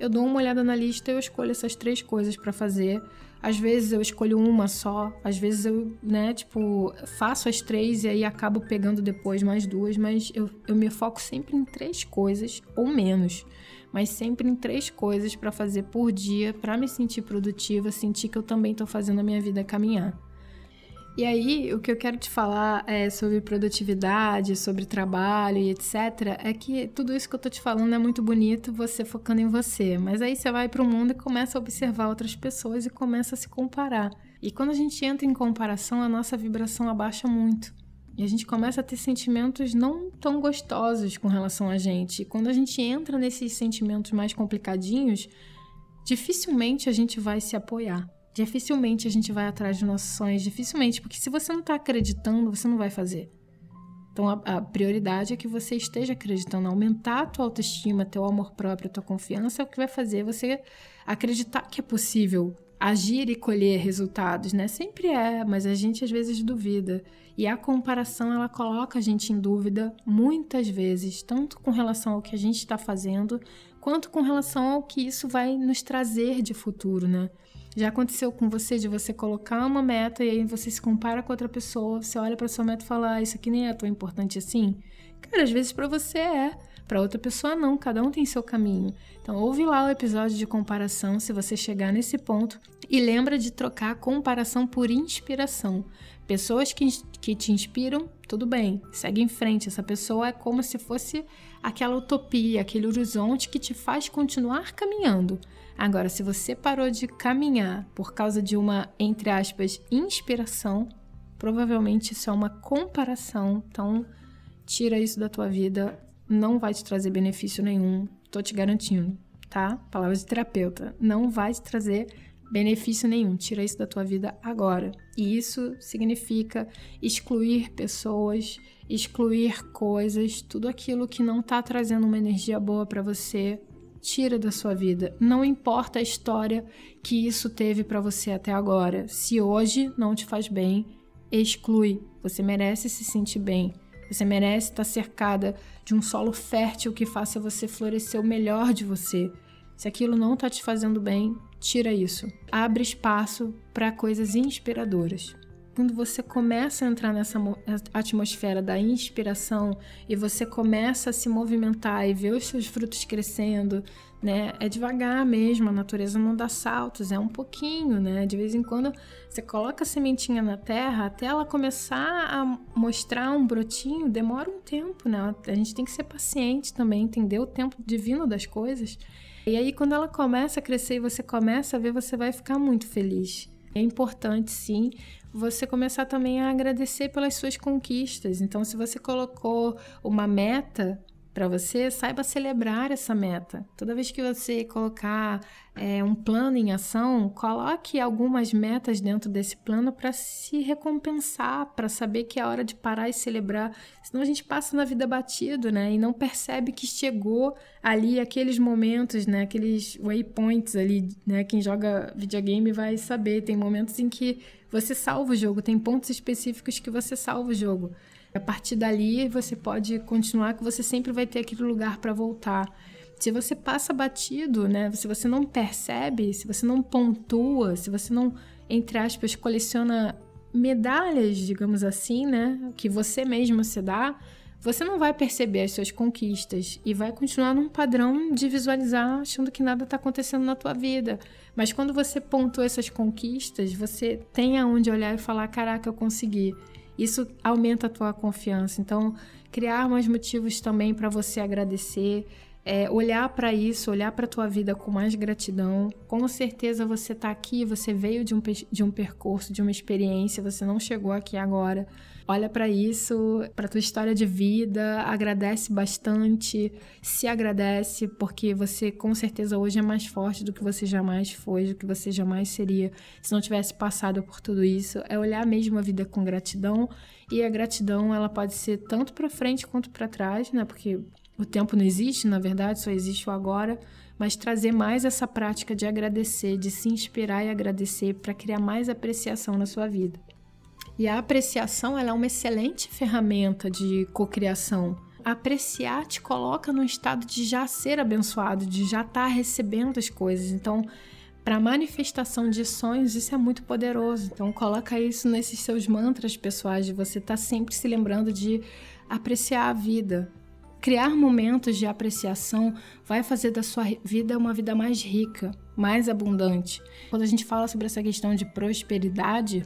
eu dou uma olhada na lista e eu escolho essas três coisas para fazer. Às vezes eu escolho uma só, às vezes eu, né, tipo, faço as três e aí acabo pegando depois mais duas, mas eu, eu me foco sempre em três coisas ou menos, mas sempre em três coisas para fazer por dia, para me sentir produtiva, sentir que eu também estou fazendo a minha vida caminhar. E aí, o que eu quero te falar é sobre produtividade, sobre trabalho e etc. É que tudo isso que eu tô te falando é muito bonito, você focando em você. Mas aí você vai para o mundo e começa a observar outras pessoas e começa a se comparar. E quando a gente entra em comparação, a nossa vibração abaixa muito. E a gente começa a ter sentimentos não tão gostosos com relação a gente. E quando a gente entra nesses sentimentos mais complicadinhos, dificilmente a gente vai se apoiar dificilmente a gente vai atrás dos nossos sonhos, dificilmente, porque se você não está acreditando, você não vai fazer. Então a, a, prioridade é que você esteja acreditando, aumentar a tua autoestima, teu amor próprio, tua confiança é o que vai fazer você acreditar que é possível agir e colher resultados, né? Sempre é, mas a gente às vezes duvida. E a comparação ela coloca a gente em dúvida muitas vezes, tanto com relação ao que a gente está fazendo, quanto com relação ao que isso vai nos trazer de futuro, né? Já aconteceu com você de você colocar uma meta e aí você se compara com outra pessoa, você olha para sua meta e fala: ah, isso aqui nem é tão importante assim? Cara, às vezes para você é, para outra pessoa não, cada um tem seu caminho. Então, ouve lá o episódio de comparação se você chegar nesse ponto e lembra de trocar comparação por inspiração. Pessoas que, que te inspiram, tudo bem, segue em frente. Essa pessoa é como se fosse aquela utopia, aquele horizonte que te faz continuar caminhando. Agora, se você parou de caminhar por causa de uma, entre aspas, inspiração, provavelmente isso é uma comparação. Então, tira isso da tua vida, não vai te trazer benefício nenhum, tô te garantindo, tá? Palavras de terapeuta, não vai te trazer benefício nenhum. Tira isso da tua vida agora. E isso significa excluir pessoas, excluir coisas, tudo aquilo que não está trazendo uma energia boa para você, tira da sua vida. Não importa a história que isso teve para você até agora. Se hoje não te faz bem, exclui. Você merece se sentir bem. Você merece estar cercada de um solo fértil que faça você florescer o melhor de você. Se aquilo não está te fazendo bem, tira isso. Abre espaço para coisas inspiradoras. Quando você começa a entrar nessa atmosfera da inspiração e você começa a se movimentar e ver os seus frutos crescendo, né? É devagar mesmo, a natureza não dá saltos, é um pouquinho, né? De vez em quando você coloca a sementinha na terra, até ela começar a mostrar um brotinho, demora um tempo, né? A gente tem que ser paciente também, entender o tempo divino das coisas. E aí, quando ela começa a crescer e você começa a ver, você vai ficar muito feliz. É importante, sim, você começar também a agradecer pelas suas conquistas. Então, se você colocou uma meta, para você, saiba celebrar essa meta. Toda vez que você colocar é, um plano em ação, coloque algumas metas dentro desse plano para se recompensar, para saber que é hora de parar e celebrar. Senão a gente passa na vida batido, né? E não percebe que chegou ali aqueles momentos, né? Aqueles waypoints ali, né? Quem joga videogame vai saber. Tem momentos em que você salva o jogo, tem pontos específicos que você salva o jogo. A partir dali você pode continuar que você sempre vai ter aquele lugar para voltar. Se você passa batido, né? Se você não percebe, se você não pontua, se você não, entre aspas, coleciona medalhas, digamos assim, né? Que você mesmo se dá, você não vai perceber as suas conquistas e vai continuar num padrão de visualizar achando que nada está acontecendo na tua vida. Mas quando você pontua essas conquistas, você tem aonde olhar e falar: caraca, eu consegui. Isso aumenta a tua confiança. Então, criar mais motivos também para você agradecer, é, olhar para isso, olhar para a tua vida com mais gratidão. Com certeza você está aqui, você veio de um, de um percurso, de uma experiência, você não chegou aqui agora olha para isso, para tua história de vida, agradece bastante, se agradece porque você com certeza hoje é mais forte do que você jamais foi, do que você jamais seria se não tivesse passado por tudo isso. É olhar mesmo a vida com gratidão e a gratidão ela pode ser tanto para frente quanto para trás, né? Porque o tempo não existe, na verdade, só existe o agora mas trazer mais essa prática de agradecer, de se inspirar e agradecer para criar mais apreciação na sua vida. E a apreciação ela é uma excelente ferramenta de cocriação. Apreciar te coloca no estado de já ser abençoado, de já estar tá recebendo as coisas. Então, para manifestação de sonhos, isso é muito poderoso. Então, coloca isso nesses seus mantras pessoais, de você estar tá sempre se lembrando de apreciar a vida. Criar momentos de apreciação vai fazer da sua vida uma vida mais rica, mais abundante. Quando a gente fala sobre essa questão de prosperidade,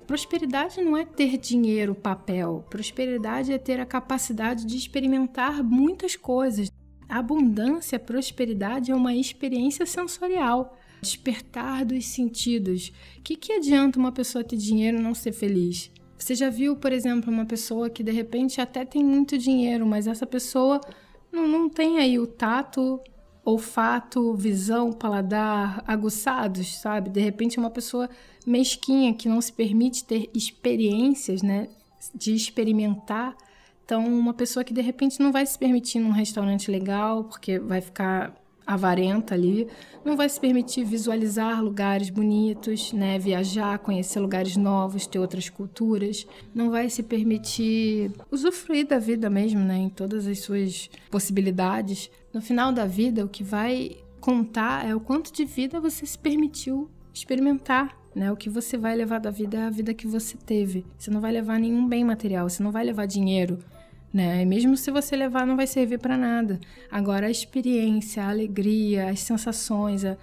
prosperidade não é ter dinheiro, papel. Prosperidade é ter a capacidade de experimentar muitas coisas. Abundância, prosperidade é uma experiência sensorial. Despertar dos sentidos. O que, que adianta uma pessoa ter dinheiro e não ser feliz? Você já viu, por exemplo, uma pessoa que de repente até tem muito dinheiro, mas essa pessoa não, não tem aí o tato, olfato, visão, paladar aguçados, sabe? De repente é uma pessoa mesquinha que não se permite ter experiências, né, de experimentar. Então, uma pessoa que de repente não vai se permitir num restaurante legal, porque vai ficar avarenta ali, não vai se permitir visualizar lugares bonitos, né, viajar, conhecer lugares novos, ter outras culturas, não vai se permitir usufruir da vida mesmo, né, em todas as suas possibilidades. No final da vida, o que vai contar é o quanto de vida você se permitiu experimentar, né? O que você vai levar da vida é a vida que você teve. Você não vai levar nenhum bem material, você não vai levar dinheiro, né? E mesmo se você levar, não vai servir para nada. Agora, a experiência, a alegria, as sensações, a,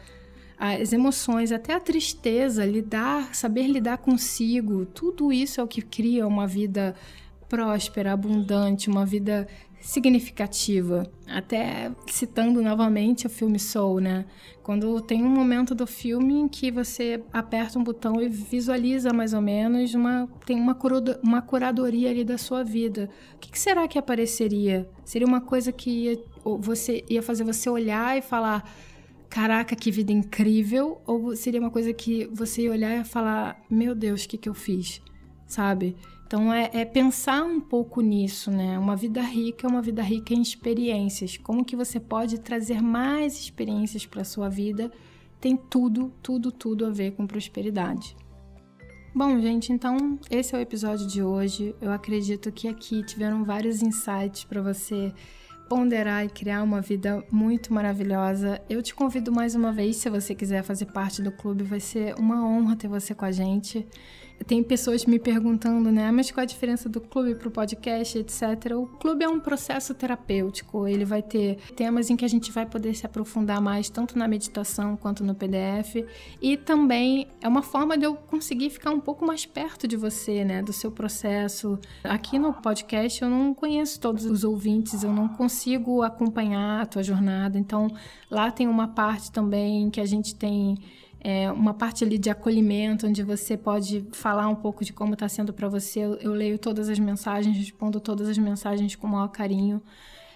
as emoções, até a tristeza, lidar, saber lidar consigo, tudo isso é o que cria uma vida próspera, abundante, uma vida significativa. Até citando novamente o filme Soul, né? Quando tem um momento do filme em que você aperta um botão e visualiza mais ou menos uma tem uma, uma curadoria ali da sua vida. O que, que será que apareceria? Seria uma coisa que ia, você ia fazer você olhar e falar caraca, que vida incrível, ou seria uma coisa que você ia olhar e falar, meu Deus, o que, que eu fiz? Sabe? Então é, é, pensar um pouco nisso, né? Uma vida rica é uma vida rica em experiências. Como que você pode trazer mais experiências para sua vida? Tem tudo, tudo, tudo a ver com prosperidade. Bom, gente, então esse é o episódio de hoje. Eu acredito que aqui tiveram vários insights para você ponderar e criar uma vida muito maravilhosa. Eu te convido mais uma vez, se você quiser fazer parte do clube, vai ser uma honra ter você com a gente. Tem pessoas me perguntando, né? Mas qual a diferença do clube para o podcast, etc. O clube é um processo terapêutico. Ele vai ter temas em que a gente vai poder se aprofundar mais, tanto na meditação quanto no PDF. E também é uma forma de eu conseguir ficar um pouco mais perto de você, né? Do seu processo. Aqui no podcast eu não conheço todos os ouvintes, eu não consigo acompanhar a tua jornada. Então lá tem uma parte também que a gente tem é, uma parte ali de acolhimento, onde você pode falar um pouco de como está sendo para você. Eu, eu, leio todas as mensagens, respondo todas as mensagens com o maior carinho.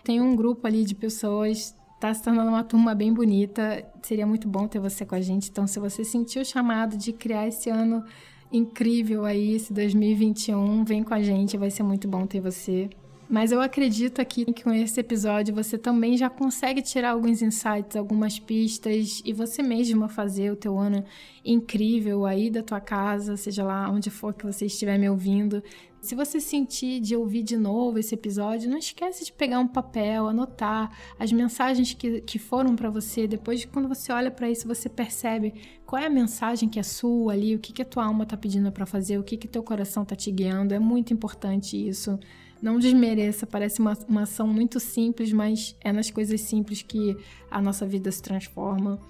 Tem um grupo ali de pessoas, está se tornando uma turma bem bonita. Seria muito bom ter você com a gente. Então, se você sentiu o chamado de criar esse ano incrível aí, esse 2021, vem com a gente, vai ser muito bom ter você. Mas eu acredito aqui que com esse episódio você também já consegue tirar alguns insights, algumas pistas e você mesma fazer o teu ano incrível aí da tua casa, seja lá onde for que você estiver me ouvindo. Se você sentir de ouvir de novo esse episódio, não esquece de pegar um papel, anotar as mensagens que, que foram para você. Depois, de quando você olha para isso, você percebe qual é a mensagem que é sua ali, o que, que a tua alma tá pedindo para fazer, o que, que teu coração tá te guiando. É muito importante isso. Não desmereça, parece uma, uma ação muito simples, mas é nas coisas simples que a nossa vida se transforma.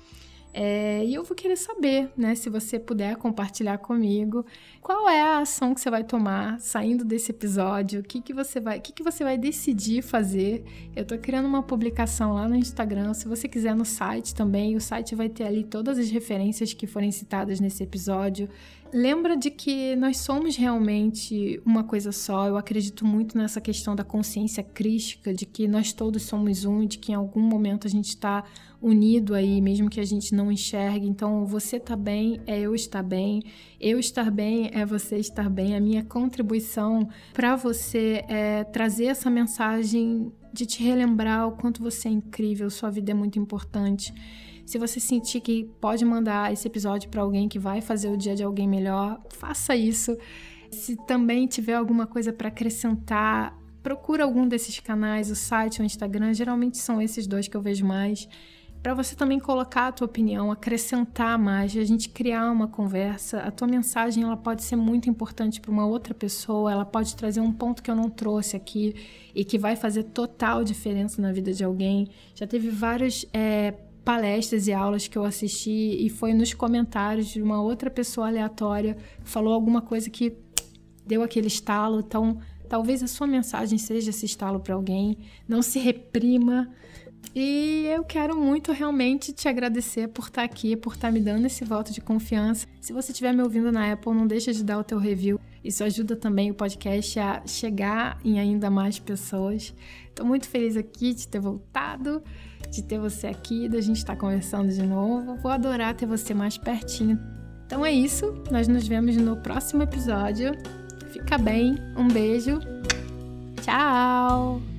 É, e eu vou querer saber, né, se você puder compartilhar comigo, qual é a ação que você vai tomar saindo desse episódio, o que, que você vai, o que, que você vai decidir fazer. Eu tô criando uma publicação lá no Instagram, se você quiser no site também, o site vai ter ali todas as referências que forem citadas nesse episódio. Lembra de que nós somos realmente uma coisa só. Eu acredito muito nessa questão da consciência crística, de que nós todos somos um, de que em algum momento a gente está unido aí, mesmo que a gente não enxergue. Então, você tá bem é eu estar bem, eu estar bem é você estar bem. A minha contribuição para você é trazer essa mensagem de te relembrar o quanto você é incrível, sua vida é muito importante. Se você sentir que pode mandar esse episódio para alguém que vai fazer o dia de alguém melhor, faça isso. Se também tiver alguma coisa para acrescentar, procura algum desses canais, o site o Instagram, geralmente são esses dois que eu vejo mais para você também colocar a tua opinião, acrescentar mais, a gente criar uma conversa. A tua mensagem ela pode ser muito importante para uma outra pessoa, ela pode trazer um ponto que eu não trouxe aqui e que vai fazer total diferença na vida de alguém. Já teve várias é, palestras e aulas que eu assisti e foi nos comentários de uma outra pessoa aleatória falou alguma coisa que deu aquele estalo. Então, talvez a sua mensagem seja esse estalo para alguém. Não se reprima e eu quero muito realmente te agradecer por estar aqui, por estar me dando esse voto de confiança. Se você estiver me ouvindo na Apple, não deixa de dar o teu review. Isso ajuda também o podcast a chegar em ainda mais pessoas. Estou muito feliz aqui de ter voltado, de ter você aqui, da gente estar conversando de novo. Vou adorar ter você mais pertinho. Então é isso, nós nos vemos no próximo episódio. Fica bem, um beijo, tchau!